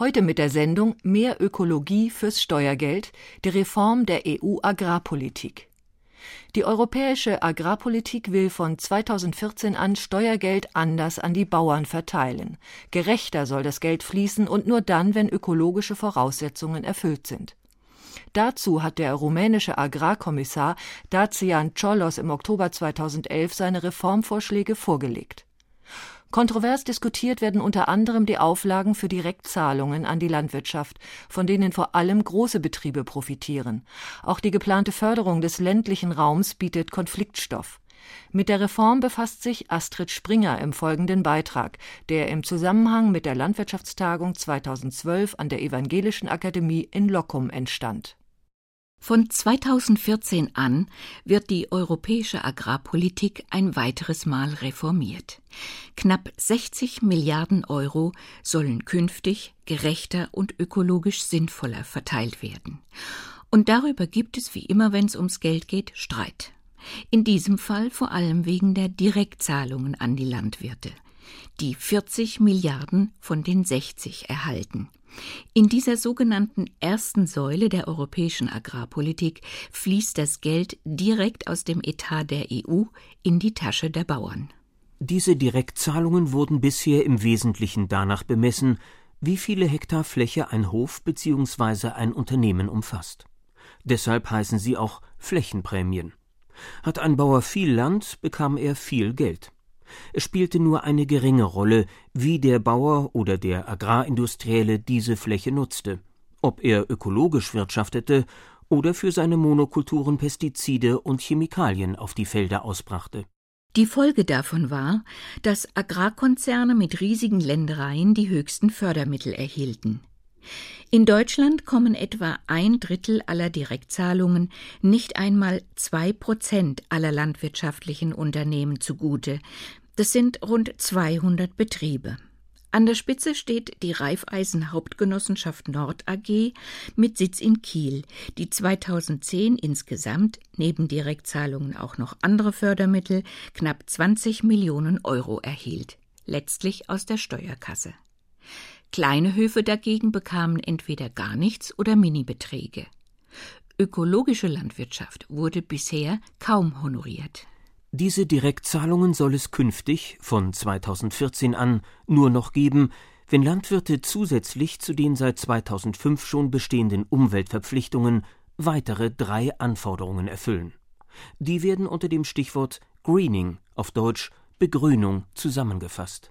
Heute mit der Sendung Mehr Ökologie fürs Steuergeld, die Reform der EU-Agrarpolitik. Die europäische Agrarpolitik will von 2014 an Steuergeld anders an die Bauern verteilen. Gerechter soll das Geld fließen und nur dann, wenn ökologische Voraussetzungen erfüllt sind. Dazu hat der rumänische Agrarkommissar Dacian Ciolos im Oktober 2011 seine Reformvorschläge vorgelegt. Kontrovers diskutiert werden unter anderem die Auflagen für Direktzahlungen an die Landwirtschaft, von denen vor allem große Betriebe profitieren. Auch die geplante Förderung des ländlichen Raums bietet Konfliktstoff. Mit der Reform befasst sich Astrid Springer im folgenden Beitrag, der im Zusammenhang mit der Landwirtschaftstagung 2012 an der Evangelischen Akademie in Lockum entstand von 2014 an wird die europäische Agrarpolitik ein weiteres Mal reformiert. Knapp 60 Milliarden Euro sollen künftig gerechter und ökologisch sinnvoller verteilt werden. Und darüber gibt es, wie immer, wenn es ums Geld geht, Streit. In diesem Fall vor allem wegen der Direktzahlungen an die Landwirte, die 40 Milliarden von den 60 erhalten. In dieser sogenannten ersten Säule der europäischen Agrarpolitik fließt das Geld direkt aus dem Etat der EU in die Tasche der Bauern. Diese Direktzahlungen wurden bisher im Wesentlichen danach bemessen, wie viele Hektar Fläche ein Hof bzw. ein Unternehmen umfasst. Deshalb heißen sie auch Flächenprämien. Hat ein Bauer viel Land, bekam er viel Geld. Es spielte nur eine geringe Rolle, wie der Bauer oder der Agrarindustrielle diese Fläche nutzte, ob er ökologisch wirtschaftete oder für seine Monokulturen Pestizide und Chemikalien auf die Felder ausbrachte. Die Folge davon war, dass Agrarkonzerne mit riesigen Ländereien die höchsten Fördermittel erhielten. In Deutschland kommen etwa ein Drittel aller Direktzahlungen nicht einmal zwei Prozent aller landwirtschaftlichen Unternehmen zugute, das sind rund 200 Betriebe. An der Spitze steht die Raiffeisen Hauptgenossenschaft Nord AG mit Sitz in Kiel, die 2010 insgesamt neben Direktzahlungen auch noch andere Fördermittel knapp 20 Millionen Euro erhielt, letztlich aus der Steuerkasse. Kleine Höfe dagegen bekamen entweder gar nichts oder Minibeträge. Ökologische Landwirtschaft wurde bisher kaum honoriert. Diese Direktzahlungen soll es künftig, von 2014 an, nur noch geben, wenn Landwirte zusätzlich zu den seit 2005 schon bestehenden Umweltverpflichtungen weitere drei Anforderungen erfüllen. Die werden unter dem Stichwort Greening auf Deutsch Begrünung zusammengefasst.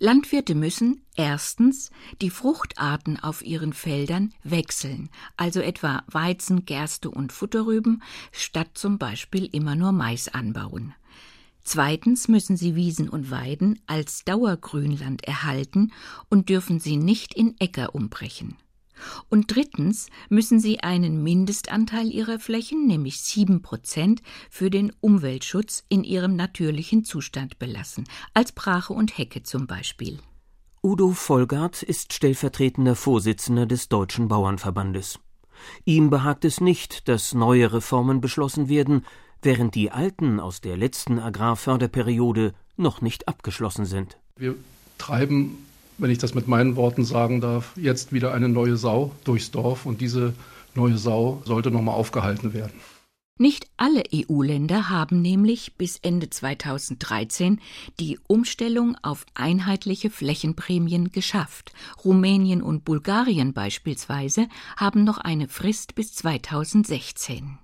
Landwirte müssen erstens die Fruchtarten auf ihren Feldern wechseln, also etwa Weizen, Gerste und Futterrüben, statt zum Beispiel immer nur Mais anbauen. Zweitens müssen sie Wiesen und Weiden als Dauergrünland erhalten und dürfen sie nicht in Äcker umbrechen. Und drittens müssen sie einen Mindestanteil ihrer Flächen, nämlich sieben Prozent, für den Umweltschutz in ihrem natürlichen Zustand belassen, als Brache und Hecke zum Beispiel. Udo Vollgart ist stellvertretender Vorsitzender des Deutschen Bauernverbandes. Ihm behagt es nicht, dass neue Reformen beschlossen werden, während die alten aus der letzten Agrarförderperiode noch nicht abgeschlossen sind. Wir treiben wenn ich das mit meinen Worten sagen darf, jetzt wieder eine neue Sau durchs Dorf und diese neue Sau sollte nochmal aufgehalten werden. Nicht alle EU-Länder haben nämlich bis Ende 2013 die Umstellung auf einheitliche Flächenprämien geschafft. Rumänien und Bulgarien beispielsweise haben noch eine Frist bis 2016.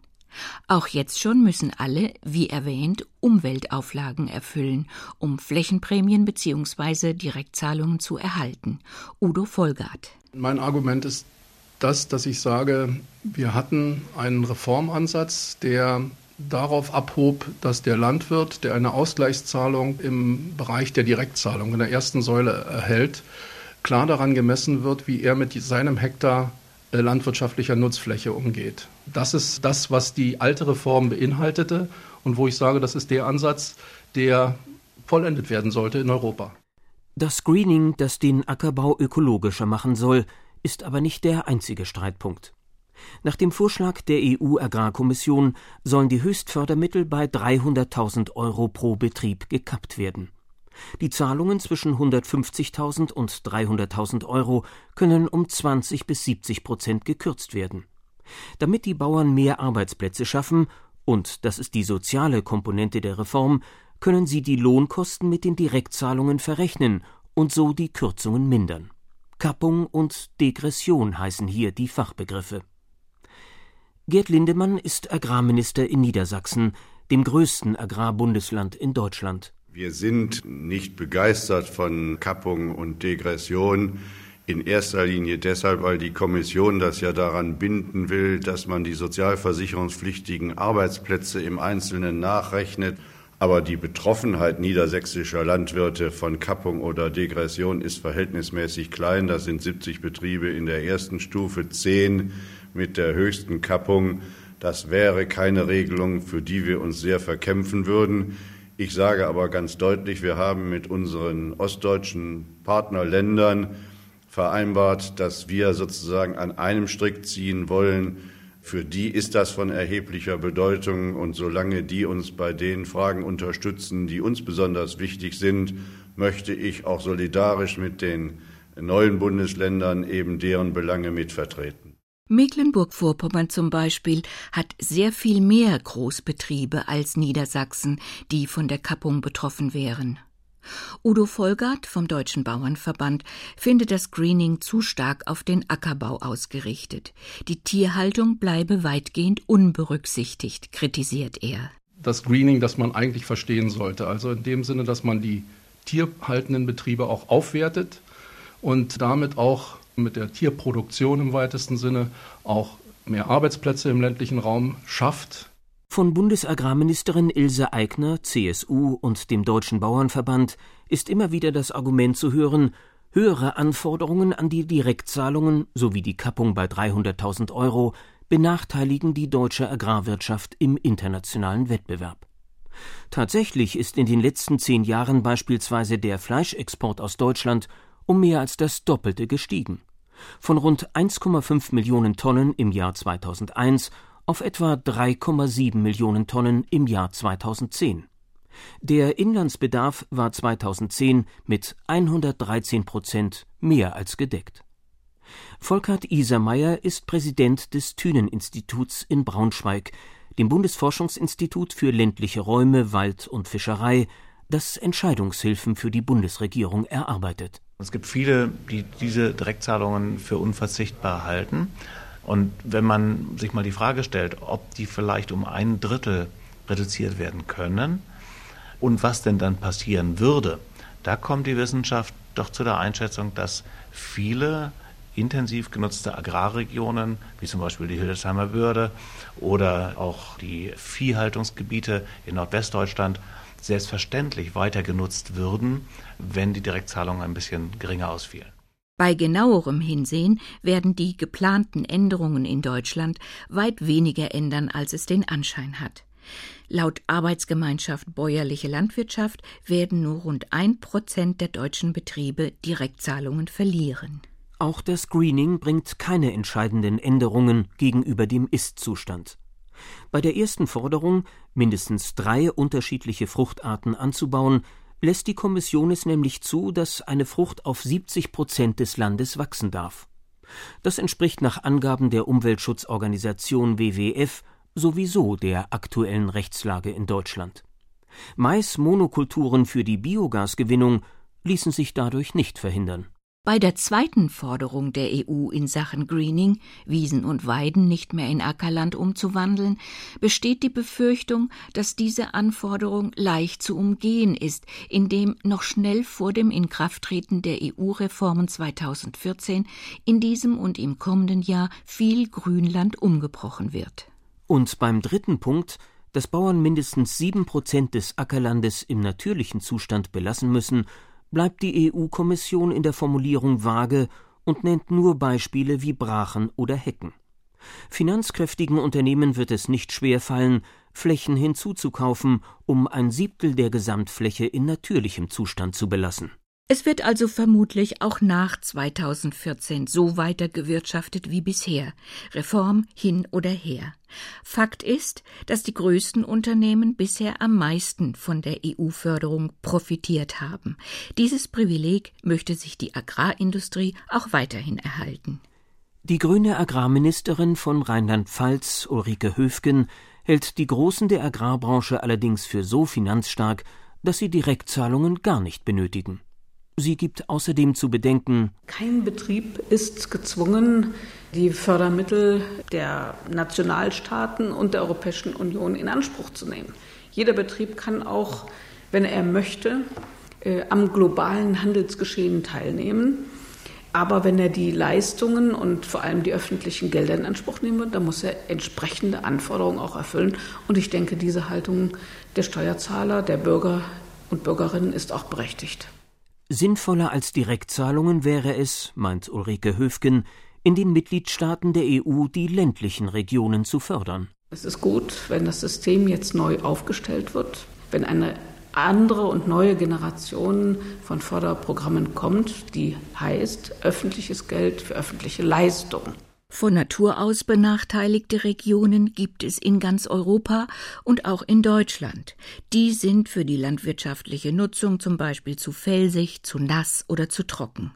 Auch jetzt schon müssen alle, wie erwähnt, Umweltauflagen erfüllen, um Flächenprämien bzw. Direktzahlungen zu erhalten. Udo Vollgart. Mein Argument ist das, dass ich sage, wir hatten einen Reformansatz, der darauf abhob, dass der Landwirt, der eine Ausgleichszahlung im Bereich der Direktzahlung in der ersten Säule erhält, klar daran gemessen wird, wie er mit seinem Hektar landwirtschaftlicher Nutzfläche umgeht. Das ist das, was die alte Reform beinhaltete und wo ich sage, das ist der Ansatz, der vollendet werden sollte in Europa. Das Screening, das den Ackerbau ökologischer machen soll, ist aber nicht der einzige Streitpunkt. Nach dem Vorschlag der EU-Agrarkommission sollen die Höchstfördermittel bei 300.000 Euro pro Betrieb gekappt werden. Die Zahlungen zwischen 150.000 und 300.000 Euro können um 20 bis 70 Prozent gekürzt werden. Damit die Bauern mehr Arbeitsplätze schaffen, und das ist die soziale Komponente der Reform, können sie die Lohnkosten mit den Direktzahlungen verrechnen und so die Kürzungen mindern. Kappung und Degression heißen hier die Fachbegriffe. Gerd Lindemann ist Agrarminister in Niedersachsen, dem größten Agrarbundesland in Deutschland. Wir sind nicht begeistert von Kappung und Degression. In erster Linie deshalb, weil die Kommission das ja daran binden will, dass man die sozialversicherungspflichtigen Arbeitsplätze im Einzelnen nachrechnet. Aber die Betroffenheit niedersächsischer Landwirte von Kappung oder Degression ist verhältnismäßig klein. Das sind 70 Betriebe in der ersten Stufe, 10 mit der höchsten Kappung. Das wäre keine Regelung, für die wir uns sehr verkämpfen würden. Ich sage aber ganz deutlich, wir haben mit unseren ostdeutschen Partnerländern vereinbart, dass wir sozusagen an einem Strick ziehen wollen. Für die ist das von erheblicher Bedeutung und solange die uns bei den Fragen unterstützen, die uns besonders wichtig sind, möchte ich auch solidarisch mit den neuen Bundesländern eben deren Belange mitvertreten. Mecklenburg-Vorpommern zum Beispiel hat sehr viel mehr Großbetriebe als Niedersachsen, die von der Kappung betroffen wären. Udo Volgert vom Deutschen Bauernverband findet das Greening zu stark auf den Ackerbau ausgerichtet. Die Tierhaltung bleibe weitgehend unberücksichtigt, kritisiert er. Das Greening, das man eigentlich verstehen sollte, also in dem Sinne, dass man die tierhaltenden Betriebe auch aufwertet und damit auch mit der Tierproduktion im weitesten Sinne auch mehr Arbeitsplätze im ländlichen Raum schafft. Von Bundesagrarministerin Ilse Aigner, CSU und dem Deutschen Bauernverband ist immer wieder das Argument zu hören, höhere Anforderungen an die Direktzahlungen sowie die Kappung bei 300.000 Euro benachteiligen die deutsche Agrarwirtschaft im internationalen Wettbewerb. Tatsächlich ist in den letzten zehn Jahren beispielsweise der Fleischexport aus Deutschland um mehr als das Doppelte gestiegen. Von rund 1,5 Millionen Tonnen im Jahr 2001 auf etwa 3,7 Millionen Tonnen im Jahr 2010. Der Inlandsbedarf war 2010 mit 113 Prozent mehr als gedeckt. Volkert Isermeier ist Präsident des Thünen-Instituts in Braunschweig, dem Bundesforschungsinstitut für ländliche Räume, Wald und Fischerei, das Entscheidungshilfen für die Bundesregierung erarbeitet. Es gibt viele, die diese Direktzahlungen für unverzichtbar halten. Und wenn man sich mal die Frage stellt, ob die vielleicht um ein Drittel reduziert werden können und was denn dann passieren würde, da kommt die Wissenschaft doch zu der Einschätzung, dass viele intensiv genutzte Agrarregionen, wie zum Beispiel die Hildesheimer Börde oder auch die Viehhaltungsgebiete in Nordwestdeutschland, selbstverständlich weiter genutzt würden, wenn die Direktzahlungen ein bisschen geringer ausfielen. Bei genauerem Hinsehen werden die geplanten Änderungen in Deutschland weit weniger ändern, als es den Anschein hat. Laut Arbeitsgemeinschaft Bäuerliche Landwirtschaft werden nur rund ein Prozent der deutschen Betriebe Direktzahlungen verlieren. Auch das Greening bringt keine entscheidenden Änderungen gegenüber dem Ist-Zustand. Bei der ersten Forderung, mindestens drei unterschiedliche Fruchtarten anzubauen, lässt die Kommission es nämlich zu, dass eine Frucht auf 70 Prozent des Landes wachsen darf. Das entspricht nach Angaben der Umweltschutzorganisation WWF sowieso der aktuellen Rechtslage in Deutschland. Mais-Monokulturen für die Biogasgewinnung ließen sich dadurch nicht verhindern. Bei der zweiten Forderung der EU in Sachen Greening, Wiesen und Weiden nicht mehr in Ackerland umzuwandeln, besteht die Befürchtung, dass diese Anforderung leicht zu umgehen ist, indem noch schnell vor dem Inkrafttreten der EU-Reformen 2014 in diesem und im kommenden Jahr viel Grünland umgebrochen wird. Und beim dritten Punkt, dass Bauern mindestens sieben Prozent des Ackerlandes im natürlichen Zustand belassen müssen, bleibt die EU-Kommission in der Formulierung vage und nennt nur Beispiele wie Brachen oder Hecken. Finanzkräftigen Unternehmen wird es nicht schwer fallen, Flächen hinzuzukaufen, um ein Siebtel der Gesamtfläche in natürlichem Zustand zu belassen. Es wird also vermutlich auch nach 2014 so weiter gewirtschaftet wie bisher, Reform hin oder her. Fakt ist, dass die größten Unternehmen bisher am meisten von der EU-Förderung profitiert haben. Dieses Privileg möchte sich die Agrarindustrie auch weiterhin erhalten. Die grüne Agrarministerin von Rheinland-Pfalz, Ulrike Höfgen, hält die Großen der Agrarbranche allerdings für so finanzstark, dass sie Direktzahlungen gar nicht benötigen. Sie gibt außerdem zu bedenken, kein Betrieb ist gezwungen, die Fördermittel der Nationalstaaten und der Europäischen Union in Anspruch zu nehmen. Jeder Betrieb kann auch, wenn er möchte, äh, am globalen Handelsgeschehen teilnehmen. Aber wenn er die Leistungen und vor allem die öffentlichen Gelder in Anspruch nehmen wird, dann muss er entsprechende Anforderungen auch erfüllen. Und ich denke, diese Haltung der Steuerzahler, der Bürger und Bürgerinnen ist auch berechtigt. Sinnvoller als Direktzahlungen wäre es, meint Ulrike Höfgen, in den Mitgliedstaaten der EU die ländlichen Regionen zu fördern. Es ist gut, wenn das System jetzt neu aufgestellt wird, wenn eine andere und neue Generation von Förderprogrammen kommt, die heißt öffentliches Geld für öffentliche Leistungen. Von Natur aus benachteiligte Regionen gibt es in ganz Europa und auch in Deutschland. Die sind für die landwirtschaftliche Nutzung zum Beispiel zu felsig, zu nass oder zu trocken.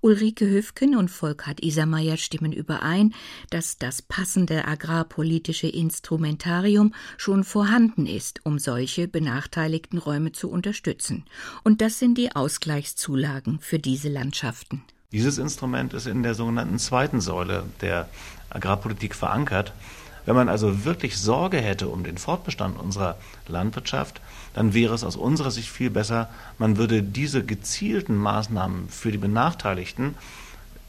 Ulrike Höfken und Volkhard Isermeier stimmen überein, dass das passende agrarpolitische Instrumentarium schon vorhanden ist, um solche benachteiligten Räume zu unterstützen. Und das sind die Ausgleichszulagen für diese Landschaften. Dieses Instrument ist in der sogenannten zweiten Säule der Agrarpolitik verankert. Wenn man also wirklich Sorge hätte um den Fortbestand unserer Landwirtschaft, dann wäre es aus unserer Sicht viel besser, man würde diese gezielten Maßnahmen für die Benachteiligten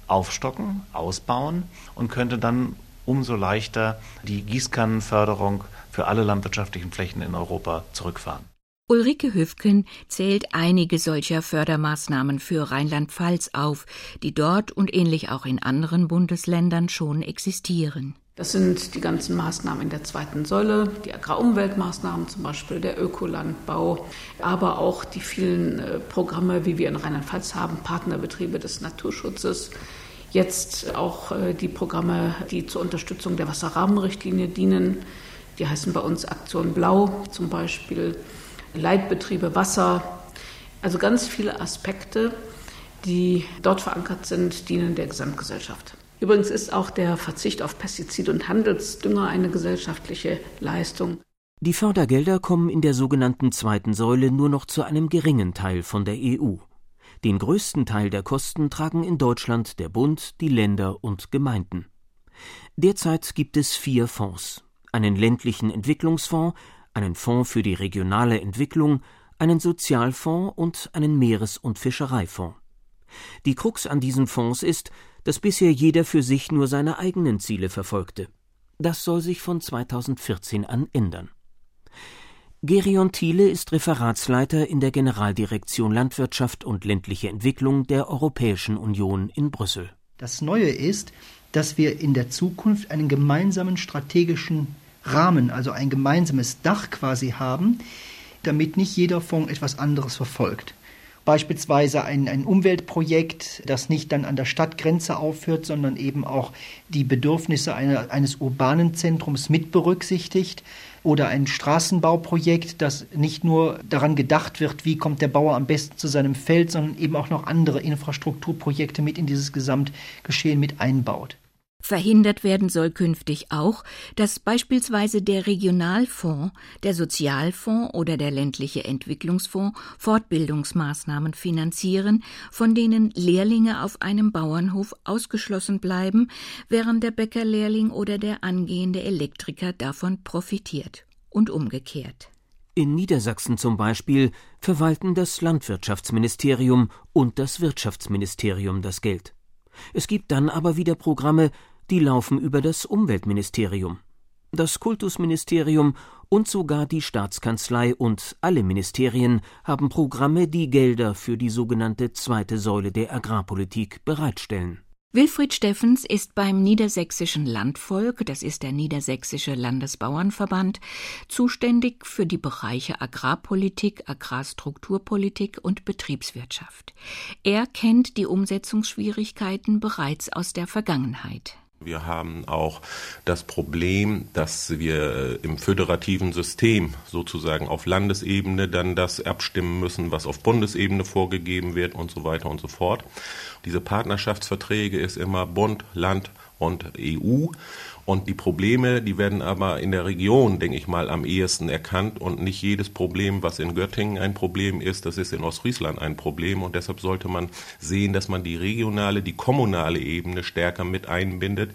aufstocken, ausbauen und könnte dann umso leichter die Gießkannenförderung für alle landwirtschaftlichen Flächen in Europa zurückfahren. Ulrike Hüfken zählt einige solcher Fördermaßnahmen für Rheinland-Pfalz auf, die dort und ähnlich auch in anderen Bundesländern schon existieren. Das sind die ganzen Maßnahmen in der zweiten Säule, die Agrarumweltmaßnahmen, zum Beispiel der Ökolandbau, aber auch die vielen äh, Programme, wie wir in Rheinland-Pfalz haben, Partnerbetriebe des Naturschutzes. Jetzt auch äh, die Programme, die zur Unterstützung der Wasserrahmenrichtlinie dienen. Die heißen bei uns Aktion Blau zum Beispiel. Leitbetriebe, Wasser, also ganz viele Aspekte, die dort verankert sind, dienen der Gesamtgesellschaft. Übrigens ist auch der Verzicht auf Pestizid- und Handelsdünger eine gesellschaftliche Leistung. Die Fördergelder kommen in der sogenannten zweiten Säule nur noch zu einem geringen Teil von der EU. Den größten Teil der Kosten tragen in Deutschland der Bund, die Länder und Gemeinden. Derzeit gibt es vier Fonds einen ländlichen Entwicklungsfonds, einen Fonds für die regionale Entwicklung, einen Sozialfonds und einen Meeres- und Fischereifonds. Die Krux an diesen Fonds ist, dass bisher jeder für sich nur seine eigenen Ziele verfolgte. Das soll sich von 2014 an ändern. Gerion Thiele ist Referatsleiter in der Generaldirektion Landwirtschaft und ländliche Entwicklung der Europäischen Union in Brüssel. Das Neue ist, dass wir in der Zukunft einen gemeinsamen strategischen Rahmen, also ein gemeinsames Dach quasi haben, damit nicht jeder Fonds etwas anderes verfolgt. Beispielsweise ein, ein Umweltprojekt, das nicht dann an der Stadtgrenze aufhört, sondern eben auch die Bedürfnisse einer, eines urbanen Zentrums mit berücksichtigt. Oder ein Straßenbauprojekt, das nicht nur daran gedacht wird, wie kommt der Bauer am besten zu seinem Feld, sondern eben auch noch andere Infrastrukturprojekte mit in dieses Gesamtgeschehen mit einbaut. Verhindert werden soll künftig auch, dass beispielsweise der Regionalfonds, der Sozialfonds oder der ländliche Entwicklungsfonds Fortbildungsmaßnahmen finanzieren, von denen Lehrlinge auf einem Bauernhof ausgeschlossen bleiben, während der Bäckerlehrling oder der angehende Elektriker davon profitiert und umgekehrt. In Niedersachsen zum Beispiel verwalten das Landwirtschaftsministerium und das Wirtschaftsministerium das Geld. Es gibt dann aber wieder Programme, die laufen über das Umweltministerium. Das Kultusministerium und sogar die Staatskanzlei und alle Ministerien haben Programme, die Gelder für die sogenannte zweite Säule der Agrarpolitik bereitstellen Wilfried Steffens ist beim Niedersächsischen Landvolk, das ist der Niedersächsische Landesbauernverband, zuständig für die Bereiche Agrarpolitik, Agrarstrukturpolitik und Betriebswirtschaft. Er kennt die Umsetzungsschwierigkeiten bereits aus der Vergangenheit. Wir haben auch das Problem, dass wir äh, im föderativen System sozusagen auf Landesebene dann das abstimmen müssen, was auf Bundesebene vorgegeben wird und so weiter und so fort. Diese Partnerschaftsverträge ist immer Bund, Land und EU. Und die Probleme, die werden aber in der Region, denke ich mal, am ehesten erkannt. Und nicht jedes Problem, was in Göttingen ein Problem ist, das ist in Ostfriesland ein Problem. Und deshalb sollte man sehen, dass man die regionale, die kommunale Ebene stärker mit einbindet,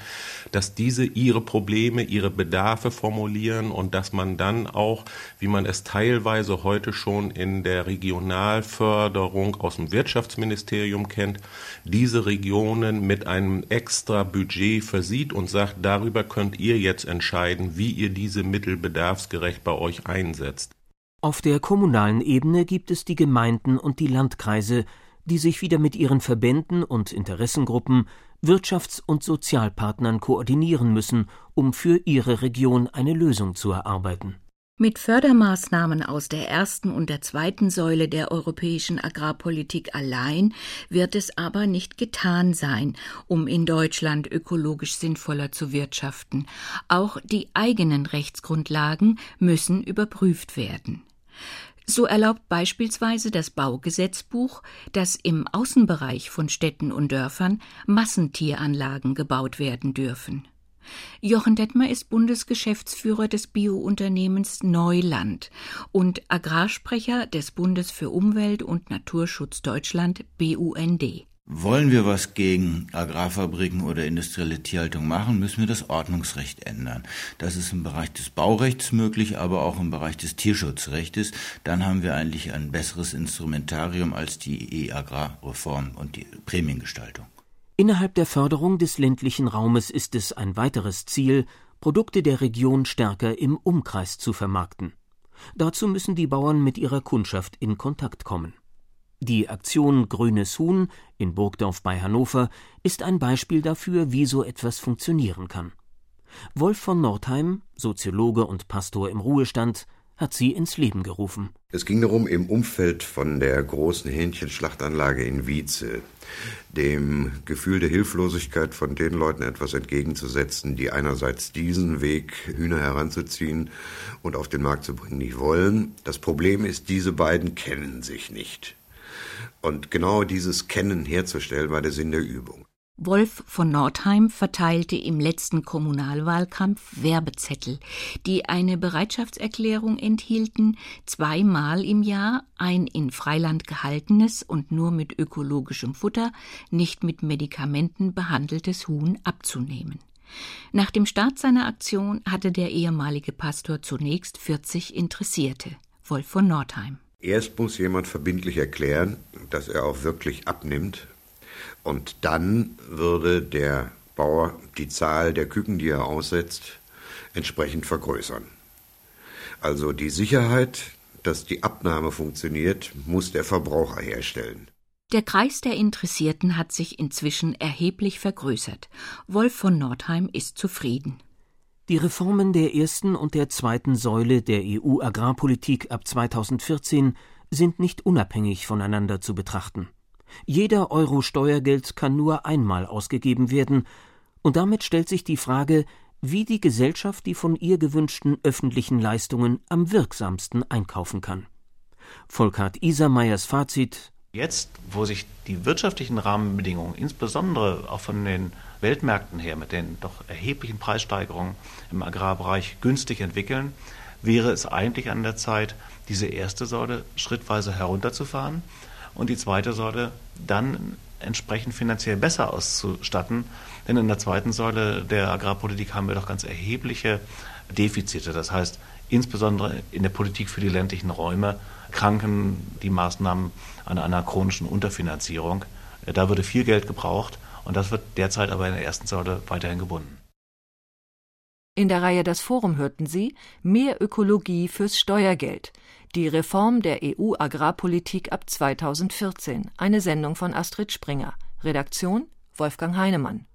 dass diese ihre Probleme, ihre Bedarfe formulieren und dass man dann auch, wie man es teilweise heute schon in der Regionalförderung aus dem Wirtschaftsministerium kennt, diese Regionen mit einem extra Budget versieht und sagt, darüber könnt ihr jetzt entscheiden, wie ihr diese Mittel bedarfsgerecht bei euch einsetzt. Auf der kommunalen Ebene gibt es die Gemeinden und die Landkreise, die sich wieder mit ihren Verbänden und Interessengruppen, Wirtschafts- und Sozialpartnern koordinieren müssen, um für ihre Region eine Lösung zu erarbeiten. Mit Fördermaßnahmen aus der ersten und der zweiten Säule der europäischen Agrarpolitik allein wird es aber nicht getan sein, um in Deutschland ökologisch sinnvoller zu wirtschaften. Auch die eigenen Rechtsgrundlagen müssen überprüft werden. So erlaubt beispielsweise das Baugesetzbuch, dass im Außenbereich von Städten und Dörfern Massentieranlagen gebaut werden dürfen. Jochen Detmer ist Bundesgeschäftsführer des Biounternehmens Neuland und Agrarsprecher des Bundes für Umwelt und Naturschutz Deutschland BUND. Wollen wir was gegen Agrarfabriken oder industrielle Tierhaltung machen, müssen wir das Ordnungsrecht ändern. Das ist im Bereich des Baurechts möglich, aber auch im Bereich des Tierschutzrechtes. Dann haben wir eigentlich ein besseres Instrumentarium als die E-Agrarreform und die Prämiengestaltung. Innerhalb der Förderung des ländlichen Raumes ist es ein weiteres Ziel, Produkte der Region stärker im Umkreis zu vermarkten. Dazu müssen die Bauern mit ihrer Kundschaft in Kontakt kommen. Die Aktion Grünes Huhn in Burgdorf bei Hannover ist ein Beispiel dafür, wie so etwas funktionieren kann. Wolf von Nordheim, Soziologe und Pastor im Ruhestand, hat sie ins Leben gerufen. Es ging darum, im Umfeld von der großen Hähnchenschlachtanlage in Wietze dem Gefühl der Hilflosigkeit von den Leuten etwas entgegenzusetzen, die einerseits diesen Weg, Hühner heranzuziehen und auf den Markt zu bringen, nicht wollen. Das Problem ist, diese beiden kennen sich nicht. Und genau dieses Kennen herzustellen war der Sinn der Übung. Wolf von Nordheim verteilte im letzten Kommunalwahlkampf Werbezettel, die eine Bereitschaftserklärung enthielten, zweimal im Jahr ein in Freiland gehaltenes und nur mit ökologischem Futter, nicht mit Medikamenten behandeltes Huhn abzunehmen. Nach dem Start seiner Aktion hatte der ehemalige Pastor zunächst 40 Interessierte. Wolf von Nordheim. Erst muss jemand verbindlich erklären, dass er auch wirklich abnimmt, und dann würde der Bauer die Zahl der Küken, die er aussetzt, entsprechend vergrößern. Also die Sicherheit, dass die Abnahme funktioniert, muss der Verbraucher herstellen. Der Kreis der Interessierten hat sich inzwischen erheblich vergrößert. Wolf von Nordheim ist zufrieden. Die Reformen der ersten und der zweiten Säule der EU-Agrarpolitik ab 2014 sind nicht unabhängig voneinander zu betrachten. Jeder Euro Steuergeld kann nur einmal ausgegeben werden, und damit stellt sich die Frage, wie die Gesellschaft die von ihr gewünschten öffentlichen Leistungen am wirksamsten einkaufen kann. Volkart Isermeyers Fazit. Jetzt, wo sich die wirtschaftlichen Rahmenbedingungen, insbesondere auch von den Weltmärkten her, mit den doch erheblichen Preissteigerungen im Agrarbereich günstig entwickeln, wäre es eigentlich an der Zeit, diese erste Säule schrittweise herunterzufahren und die zweite Säule dann entsprechend finanziell besser auszustatten. Denn in der zweiten Säule der Agrarpolitik haben wir doch ganz erhebliche Defizite. Das heißt, insbesondere in der Politik für die ländlichen Räume kranken die Maßnahmen an einer chronischen Unterfinanzierung. Da würde viel Geld gebraucht und das wird derzeit aber in der ersten Säule weiterhin gebunden. In der Reihe Das Forum hörten Sie Mehr Ökologie fürs Steuergeld. Die Reform der EU-Agrarpolitik ab 2014. Eine Sendung von Astrid Springer. Redaktion Wolfgang Heinemann.